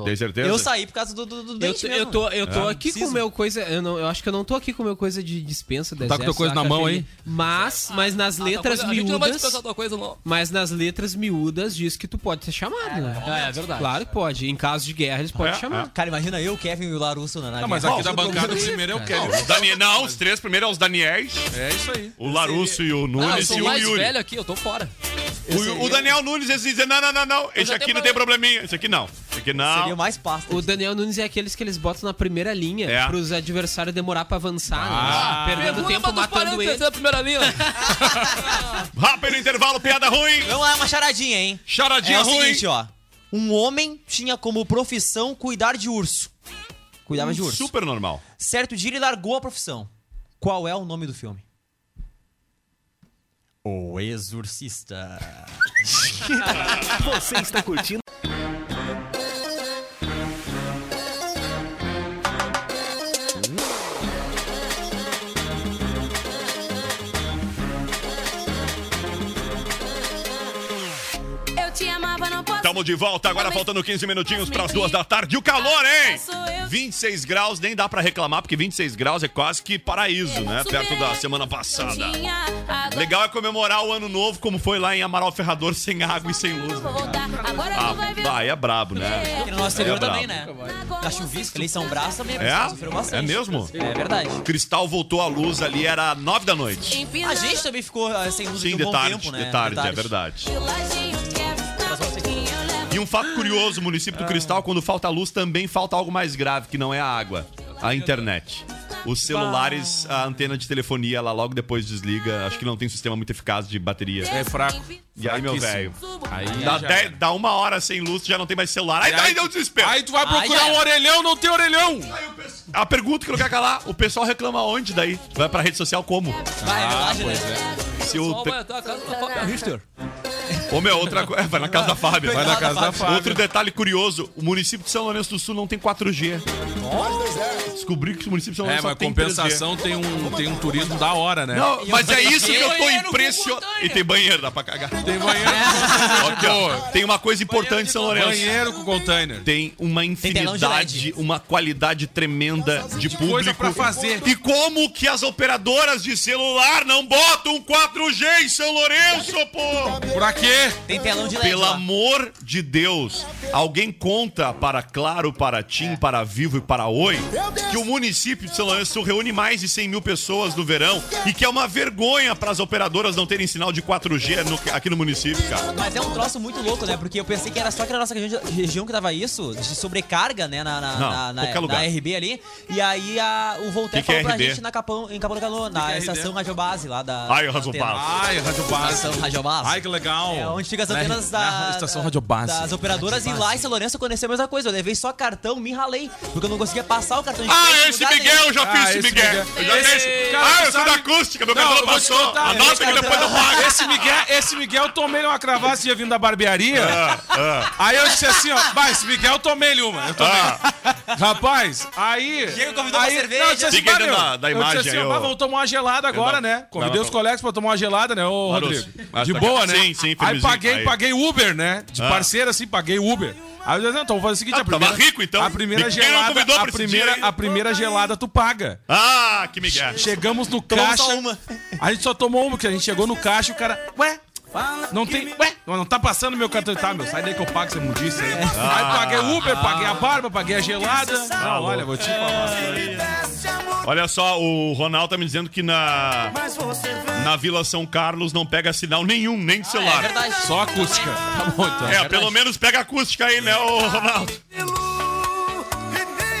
Tô. Tem certeza? Eu saí por causa do, do, do Eu, dente tô- mesmo. eu tô, eu tô É. aqui com Preciso. o meu coisa. Eu, não, eu acho que eu não tô aqui com o meu coisa de dispensa do Tá com teu exército, coisa na mão aí? Mas, mas nas Ah, letras A gente não vai miúdas. dispensar tua coisa, não. Mas nas letras miúdas diz que tu pode ser chamado, né? É, é verdade. Claro que pode. Em caso de guerra, eles podem É, chamar. Cara, imagina eu, Kevin e o Larusso na, na Não, mas aqui da bancada o primeiro é o Kevin. Os Daniel, não, os três primeiros é os Daniels, É isso aí. o Larusso e o Ah, eu Nunes e o o mais Yuri. velho aqui, eu tô fora. O, o Daniel Nunes, eles dizem, não, não, não, não, esse aqui não tem probleminha, esse aqui não. Esse aqui não. Seria o mais pasta. O Daniel Nunes é aqueles que eles botam na primeira linha É. pros adversários demorar pra avançar, Ah. né? Perdendo Pergunta tempo matando ele. essa é primeira linha. (laughs) Rápido intervalo, piada ruim. Vamos lá, uma charadinha, hein? Charadinha é o ruim. seguinte, ó. Um homem tinha como profissão cuidar de urso. Cuidava de urso. Super normal. Certo dia ele largou a profissão. Qual é o nome do filme? O Exorcista. (laughs) Você está curtindo? Tamo de volta, agora faltando 15 minutinhos para as duas da tarde. E o calor, hein? 26 graus, nem dá pra reclamar, porque 26 graus é quase que paraíso, né? Perto da semana passada. Legal é comemorar o ano novo, como foi lá em Amaral Ferrador, sem água e sem luz. Né? Ah, aí é brabo, né? Aqui no nosso exterior é também, né? Na chuvisca, ali em São Brás também É? sofreu bastante. É mesmo? É verdade. Cristal voltou à luz ali, era 9 da noite. A gente também ficou ah, sem luz Sim, aqui um de bom tarde, tempo, né? de tarde, é verdade. Um fato curioso, o município do Cristal, quando falta luz, também falta algo mais grave, que não é a água, a internet. Os celulares, a antena de telefonia, ela logo depois desliga. Acho que não tem um sistema muito eficaz de bateria. É fraco. E aí, meu velho, dá, dez- dá uma hora sem luz, tu já não tem mais celular. Aí, E aí aí deu desespero. Aí tu vai procurar já um orelhão, não tem orelhão. A pergunta que não quer calar, o pessoal reclama onde daí? Vai pra rede social como? Vai, é verdade, né? Se o Só te- vai até a casa da Fábio Richter. Ô, meu, outra coisa. Vai na casa da Fábio. Vai na casa da Fábio. Outro detalhe curioso: o município de São Lourenço do Sul não tem 4G. Descobri que o município de São É, Lourenço só mas tem compensação tem um, tem um turismo da hora, né? 3G. Não, mas é isso que eu tô impressionado. E tem banheiro, dá pra cagar. Tem banheiro Aqui, ó, tem uma coisa importante em São Lourenço. banheiro com container. Tem uma infinidade, uma qualidade tremenda de público. coisa pra fazer. E como que as operadoras de celular não botam 4G em São Lourenço, pô? Por quê? Tem telão de LED Pelo lá. amor de Deus, alguém conta para Claro, para TIM, para Vivo e para Oi que o município de São Lourenço reúne mais de 100 mil pessoas no verão e que é uma vergonha para as operadoras não terem sinal de 4G no- aqui no município, cara. Mas é um troço muito louco, né? Porque eu pensei que era só na nossa região, região que dava isso, de sobrecarga, né? Na, na, Não, na, na- na. RB ali. E aí a, o Voltaire Que que é falou pra RB? gente na Capão, em Capão do Canoa, na que é RB? estação Radiobase lá da. Ai. Ai, Rádio Base. Estação Radiobase. Ai, que legal. É onde fica as Na- antenas na da, Estação da- Rádio Base. das operadoras e lá em São Lourenço aconteceu a mesma coisa. Eu levei só cartão, me ralei, porque eu não conseguia passar o cartão de crédito Ah, esse lugar Miguel, nenhum. eu já fiz Ah, esse Miguel. Miguel. Eu já Esse- fiz. cara, Ah, eu sou sabe- da acústica, meu Não, cartão vou te passou. contar. Anota que depois eu pago. Esse Miguel, esse Miguel eu tomei uma cravata esse dia vindo da barbearia. Ah, Aí eu disse assim, ó, vai, esse Miguel eu tomei-lhe uma. Eu tomei. Rapaz, aí. Diego convidou aí, pra cerveja. Não, eu disse assim, Fica aí "Bah, dentro meu", da- da eu imagem disse assim, aí, ó. "Bah, vamos tomar uma gelada agora, né? Convidei não, os não. colegas pra tomar uma gelada, né, ô Maroto, Rodrigo? mas De tá- boa, né? sim, sim, Aí firmezinho. paguei, Aí. paguei Uber, né? De Ah. parceiro, assim, paguei Uber. Aí eu disse, não, então vamos fazer o seguinte, Ah, a primeira... rico, então. A primeira gelada, a primeira, a primeira gelada tu paga. Ah, que Miguel. Chegamos no Tomamos caixa. uma. A gente só tomou uma, porque a gente chegou no caixa e o cara. Ué? Não tem. Ué? Não tá passando meu cartão. Tá, meu, sai daí que eu pago essa mundice aí. Aí paguei Uber, paguei a barba, paguei a gelada. Não, olha, vou te falar. Olha só, o Ronaldo tá me dizendo que na, na Vila São Carlos não pega sinal nenhum, nem de É celular. verdade. Só acústica. Tá bom, então. É, pelo menos pega acústica aí, né, ô Ronaldo?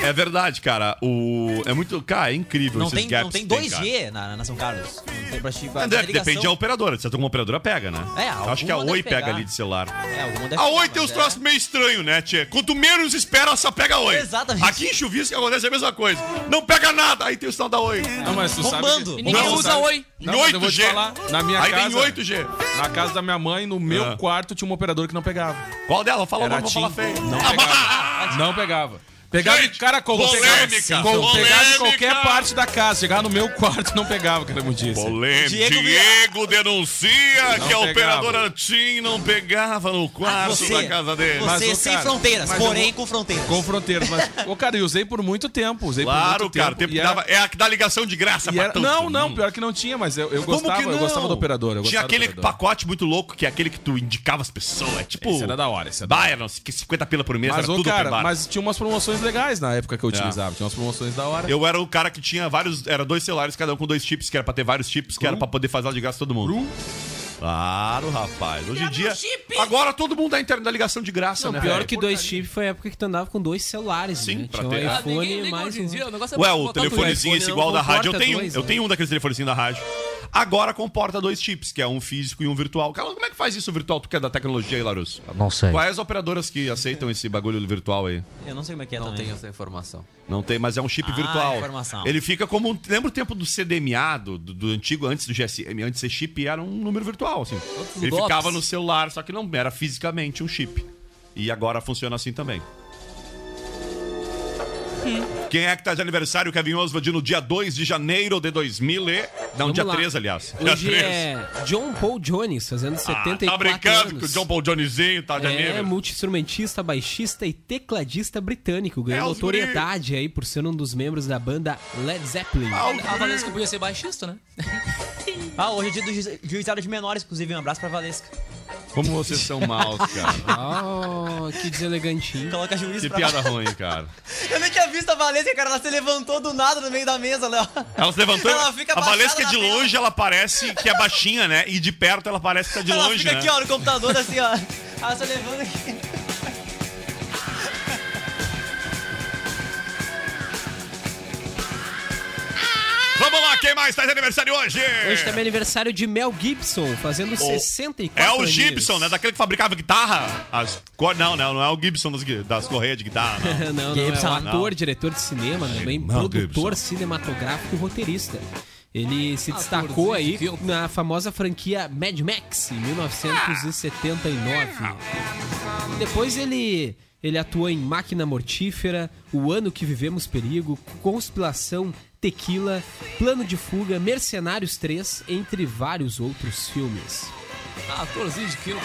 É verdade, cara. O... É muito. Cara, é incrível Não esses tem, gaps não tem que tem, 2G na, na São Carlos. Não tem pra pra cara. Deve-. Depende da operadora. Se alguma operadora pega, né? É, Eu Acho que a alguma Oi deve pega pegar. ali de celular. É, alguma deve A pegar, Oi tem uns é. troços meio estranhos, né, tia? Quanto menos espera, só pega a Oi. Exatamente. Aqui em Chuvisco acontece a mesma coisa. Não pega nada, aí tem o sinal da Oi. Não, mas tu sabe. Bombando. que- E ninguém Não, usa sabe- Oi. Não, mas eu vou te 8G. falar. Na minha Aí casa. tem 8G. Na casa da minha mãe, no meu Ah. quarto, tinha um operador que não pegava. Qual dela? Fala o nome, vou falar Tim. feio. Não Ah, pegava. Não pegava. Pegava, Gente, cara, como polêmica, pegava, com- pegava em qualquer polêmica. parte da casa. Chegava no meu quarto não pegava, muito disse. Polêmico. Diego Diego, denuncia Não que a pegava. operadora TIM não pegava no quarto Você, da casa dele. Mas, você ô, sem cara, fronteiras, mas porém vou- com fronteiras. Com fronteiras, mas. Ô, cara, eu usei por muito tempo. Usei por Claro, muito cara. tempo. Tempo e era- dava, é a que dá ligação de graça e pra era- tanto. Não, não, pior que não tinha, mas eu, eu Como gostava, que não? eu gostava do operador. Eu Tinha aquele operador. pacote muito louco, que é aquele que tu indicava as pessoas. É tipo. Esse era da hora, esse era eram 50 pila por mês, Mas, era tudo cara, mas tinha umas promoções legais na época que eu utilizava. Tinha umas promoções da hora. Eu era o cara que tinha vários. Era dois celulares, cada um com dois chips, que era pra ter vários chips, que era pra poder fazer de graça todo mundo. Claro, rapaz. Hoje em dia. Agora todo mundo dá internet da ligação de graça, Não, né? pior velho? que dois chips foi a época que tu andava com dois celulares, Sim, né? pra Tinha ter. um Ah, iPhone Ninguém liga mais hoje em um. dia, o negócio é Ué, o botar telefonezinho esse igual da rádio, eu tenho. dois, eu né? tenho um daqueles telefonezinhos da rádio. Agora comporta dois chips, que é um físico e um virtual. Cara, como é que faz isso virtual? Tu que é da tecnologia aí, Larus? Não sei. Quais as operadoras que aceitam esse bagulho virtual aí? Eu não sei como é que é Não também. tenho essa informação. Não tem, mas é um chip Ah, virtual. informação. Ele fica como. um- Lembra o tempo do CDMA, do, do, do antigo, antes do GSM, antes de ser chip, era um número virtual, assim. Ele ficava no celular, só que não era fisicamente um chip. E agora funciona assim também. Quem é que tá de aniversário, Kevin Oswald, no dia 2 de janeiro de 2000 e... Não, Vamos dia lá. 3, aliás. Dia Hoje 3. é John Paul Jones, fazendo Ah, 74 tá brincando anos. que o John Paul Johnnyzinho tá de É, aniversário. multi-instrumentista, baixista e tecladista britânico. Ganhou É, notoriedade aí por ser um dos membros da banda Led Zeppelin. Ah, A Valesca podia ser baixista, né? Ah, hoje é dia do juiz- juizado de menores, inclusive. Um abraço pra Valesca. Como vocês são maus, cara. Oh, que deselegantinho. Coloca juiz Que pra piada ruim, cara. Eu nem tinha visto a Valesca, cara. Ela se levantou do nada no meio da mesa, Léo. Ela se levantou. Ela fica a Valesca abaixada de longe, ela parece que é baixinha, né? E de perto ela parece que tá de ela longe, fica né? aqui, ó, no computador, assim, ó. Ela se levanta aqui. Quem mais tá de aniversário hoje? Hoje também é aniversário de Mel Gibson, fazendo 64 É o aninhos. Gibson, né? Daquele que fabricava guitarra. As. Não, não, não é o Gibson das, das correias de guitarra. Não. (laughs) não, não, é Gibson. um ator, Não. diretor de cinema, também Mel produtor cinematográfico e roteirista. Ele se destacou aí na famosa franquia Mad Max, em 1979. Depois ele, ele atuou em Máquina Mortífera, O Ano que Vivemos Perigo, Conspiração, Tequila, Plano de Fuga, Mercenários 3, entre vários outros filmes. Ah, atorzinho de filme.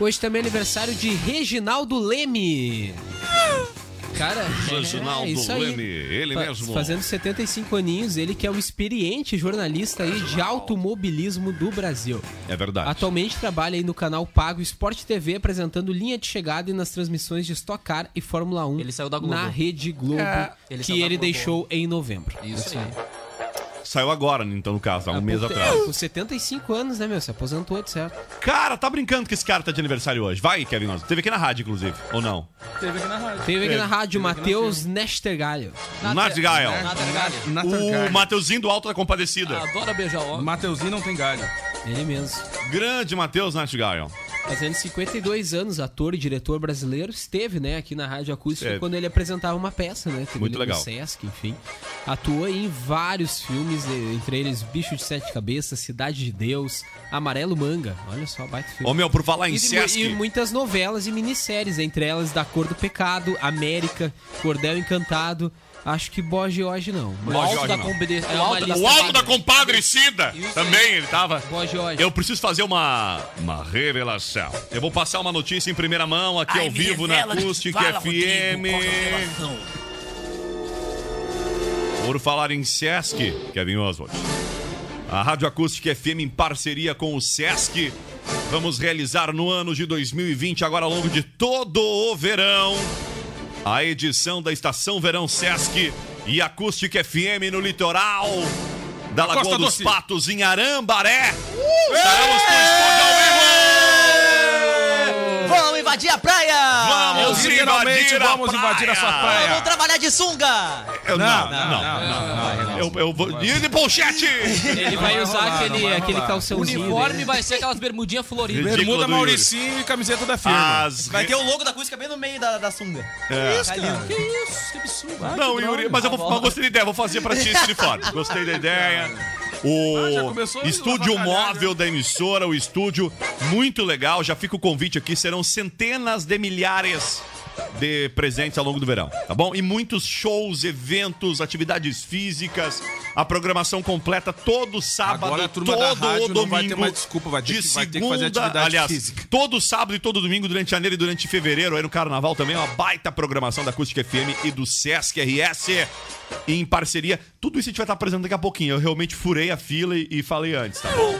Hoje também é aniversário de Reginaldo Leme. (laughs) Cara, Reginaldo é isso aí. Leme, ele Fa- mesmo. Fazendo 75 aninhos, ele que é um experiente jornalista aí de automobilismo do Brasil. É verdade. Atualmente trabalha aí no canal Pago Sport TV, apresentando linha de chegada e nas transmissões de Stock Car e Fórmula 1 Ele saiu da Globo. na Rede Globo, É. Ele que da ele Globo. deixou em novembro. Isso aí. Saiu agora, então, no caso, há um mês pouco atrás. tempo, Com 75 anos, né, meu? Se aposentou, de certo. Cara, tá brincando que esse cara tá de aniversário hoje. Vai, Kevin Oswald. Teve aqui na rádio, inclusive. Ou não? Teve aqui na rádio. Teve aqui É. na rádio Matheus Nestergalho. Nathaniel. O Mateuzinho do Alto da Compadecida. Adora beijar o Mateuzinho não tem galho. Ele mesmo. Grande Matheus Nathaniel. Fazendo 52 anos, ator e diretor brasileiro, esteve, né, aqui na Rádio Acústica Esteve. quando ele apresentava uma peça, né? Muito no legal. Sesc, enfim. Atuou em vários filmes, eh, entre eles Bicho de Sete Cabeças, Cidade de Deus, Amarelo Manga. Olha só, baita filme. Ô, meu, por falar em e, Sesc- E muitas novelas e minisséries, entre elas Da Cor do Pecado, América, Cordel Encantado. Acho que Boa hoje não. O Alto da Compade- É uma lista O alto da compadre Cida. Isso Também ele tava. Boa Jorge. Eu preciso fazer uma, uma revelação. Eu vou passar uma notícia em primeira mão aqui Ai, ao vivo na Acústica fala, FM. Rodrigo? Por falar em Sesc, Kevin Oswald. A Rádio Acústica FM, em parceria com o Sesc, vamos realizar no ano de 2020, agora ao longo de todo o verão, a edição da Estação Verão Sesc e Acústica FM no litoral da Lagoa dos. Patos, em Arambaré. Estaremos no estúdio ao vivo! Vamos invadir a praia! Vamos literalmente invadir a vamos invadir a sua praia. Vamos trabalhar de sunga! Eu, não, Não, não, não, não, não. Eu, eu vou. E de! Ele vai usar rolar, aquele, vai aquele rolar. O calçãozinho uniforme dele. vai ser aquelas bermudinhas floridas. Bermuda. Mauricinho e camiseta da firma. As Vai ter o logo da acústica bem no meio da, da sunga. É. Tá lindo. Que isso? Que absurdo. Não, Yuri, mas eu, vou, eu gostei da ideia, vou fazer pra ti esse uniforme. Gostei da ideia. Ah, O começou a estúdio móvel da emissora, o estúdio muito legal. Já fica o convite aqui, serão centenas de milhares de presentes ao longo do verão, tá bom? E muitos shows, eventos, atividades físicas, a programação completa todo sábado, Agora a turma todo da rádio o não domingo. vai ter mais desculpa, vai ter de que- vai ter que segunda, fazer atividade aliás, física. todo sábado e todo domingo durante janeiro e durante fevereiro, aí no carnaval também, uma baita programação da Acústica FM e do Sesc RS em parceria. Tudo isso a gente vai estar apresentando daqui a pouquinho. Eu realmente furei a fila e, e falei antes, tá bom?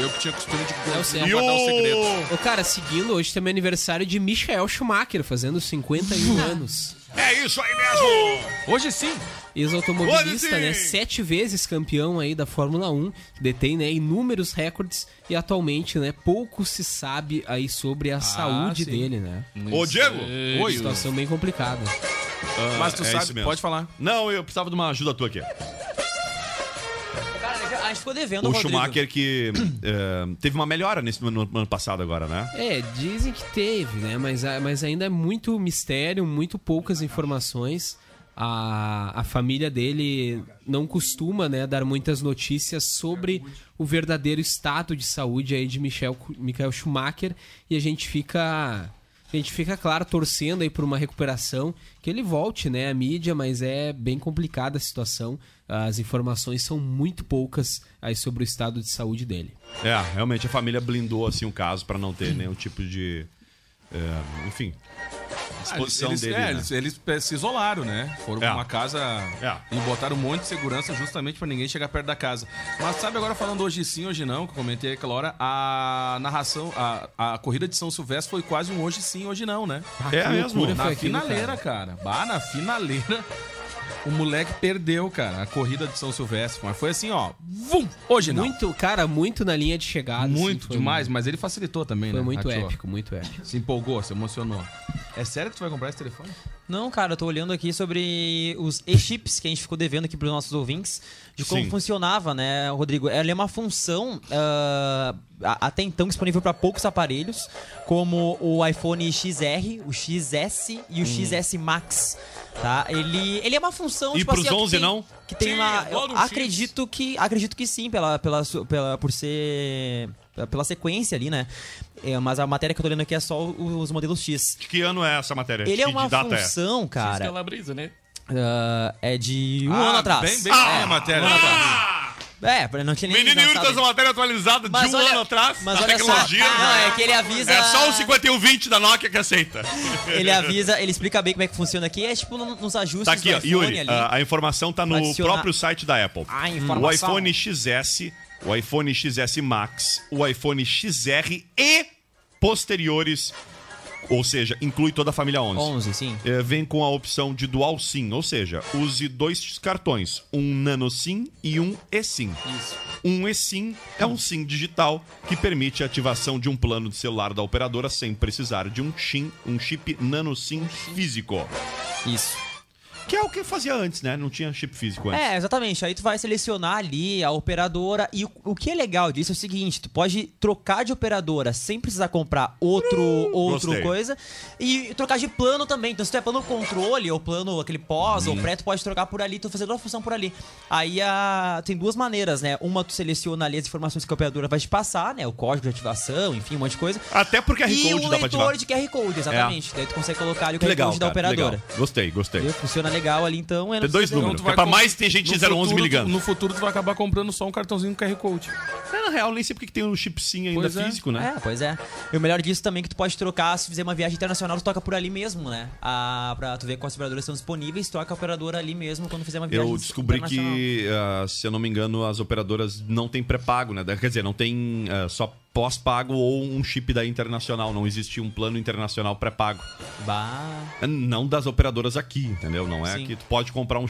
Eu que tinha costume de É o certo. não guardar o segredo. Ô, cara, seguindo, hoje também é aniversário de Michael Schumacher, fazendo 51 (laughs) anos. É isso aí mesmo! Hoje sim. Ex-automobilista, né? Sete vezes campeão aí da Fórmula 1, detém né, inúmeros recordes e atualmente, né, pouco se sabe aí sobre a saúde sim. dele, né? Ô, Diego! Oi. Situação bem complicada. Ah, Mas tu é sabe, mesmo. pode falar. Não, eu precisava de uma ajuda tua aqui. Gente ficou devendo, O Rodrigo. Schumacher que (clears throat) eh, teve uma melhora nesse, no, no ano passado agora, né? É, dizem que teve, né? Mas, a- mas ainda é muito mistério, muito poucas informações. A, a família dele não costuma né, dar muitas notícias sobre o verdadeiro estado de saúde aí de Michel, Michael Schumacher e a gente fica A gente fica, claro, torcendo aí por uma recuperação, que ele volte, né, à mídia, mas é bem complicada a situação. As informações são muito poucas aí sobre o estado de saúde dele. É, realmente a família blindou assim o caso pra não ter nenhum tipo de. É, enfim. Disposição eles, dele. é, né? eles, eles pe- se isolaram, né? Foram É. pra uma casa É. e botaram um monte de segurança justamente pra ninguém chegar perto da casa. Mas sabe agora falando hoje sim, hoje não, que eu comentei aquela hora, a narração, a, a corrida de São Silvestre foi quase um hoje sim, hoje não, né? É mesmo? Na finaleira, cara. Bah, na finaleira. O moleque perdeu, cara, a corrida de São Silvestre. Mas foi assim, ó. Vum! Hoje não. Muito, cara, muito na linha de chegada. Muito assim, foi demais, mas ele facilitou também, Foi né? muito Atiou. épico, muito épico. Se empolgou, se emocionou. É sério que tu vai comprar esse telefone? Não, cara, eu tô olhando aqui sobre os e-chips que a gente ficou devendo aqui pros nossos ouvintes, de como Sim. funcionava, né, Rodrigo? Ela é uma função a- até então disponível para poucos aparelhos, como o iPhone XR, o XS e o XS Max. Tá? Ele, ele é uma função. E tipo pros assim, ó, que 11 tem- não? Que tem Sim, uma. Eu X. acredito que. Acredito que sim, pela, pela, pela, por ser. Pela sequência ali, né? É, mas a matéria que eu tô lendo aqui é só os modelos X. Que ano é essa matéria? Ele é Que uma data função, cara. Calabresa, né? Ah, é de um Ah, ano atrás. bem- bem Ah, a matéria. um ano atrás. É, não tinha nem Menino Yuri traz uma matéria atualizada de Mas um olha- ano atrás. mas olha só. tecnologia. Não, é que ele avisa- É só o 5120 da Nokia que aceita. Ele avisa, ele explica bem como é que funciona aqui. É tipo no- nos ajustes Tá aqui, do ó, iPhone Yuri, ali. a, a informação tá no Adicionar- próprio site da Apple. A O informação. iPhone XS, o iPhone XS Max, o iPhone XR e posteriores, ou seja, inclui toda a família 11. 11, sim. É, vem com a opção de Dual SIM, ou seja, use dois cartões, um Nano SIM e um eSIM. Isso. Um eSIM é um SIM digital que permite a ativação de um plano de celular da operadora sem precisar de um SIM, um chip Nano SIM físico. Isso. Que é o que fazia antes, né? Não tinha chip físico antes. É, exatamente. Aí tu vai selecionar ali a operadora. E o, o que é legal disso é o seguinte: tu pode trocar de operadora sem precisar comprar outro, outro gostei. coisa. E trocar de plano também. Então, se tu é plano controle ou plano aquele pós Uhum. ou pré, tu pode trocar por ali, tu fazer toda a função por ali. Aí a, tem duas maneiras, né? Uma, tu seleciona ali as informações que a operadora vai te passar, né? O código de ativação, enfim, um monte de coisa. Até porque QR e Code dá pra ativar. leitor de QR Code, exatamente. Daí tu consegue colocar ali o QR legal, Code da cara, operadora. legal. Gostei, gostei. Funciona legal ali, então. é Tem dois números, que é pra mais ter gente No 011 me ligando. tu- No futuro tu vai acabar comprando só um cartãozinho QR Code. É, na real, nem sei porque que tem um chip SIM ainda Pois é. físico, né? É, pois é. E o melhor disso também é que tu pode trocar, se fizer uma viagem internacional, tu toca por ali mesmo, né? Ah, pra tu ver quais operadoras estão disponíveis, troca a operadora ali mesmo quando fizer uma viagem Eu descobri internacional. que, ah, se eu não me engano, as operadoras não têm pré-pago, né? Quer dizer, não tem ah, só pós-pago ou um chip da internacional. Não existe um plano internacional pré-pago. Bah. Não das operadoras aqui, entendeu? Não é Sim. que tu pode comprar um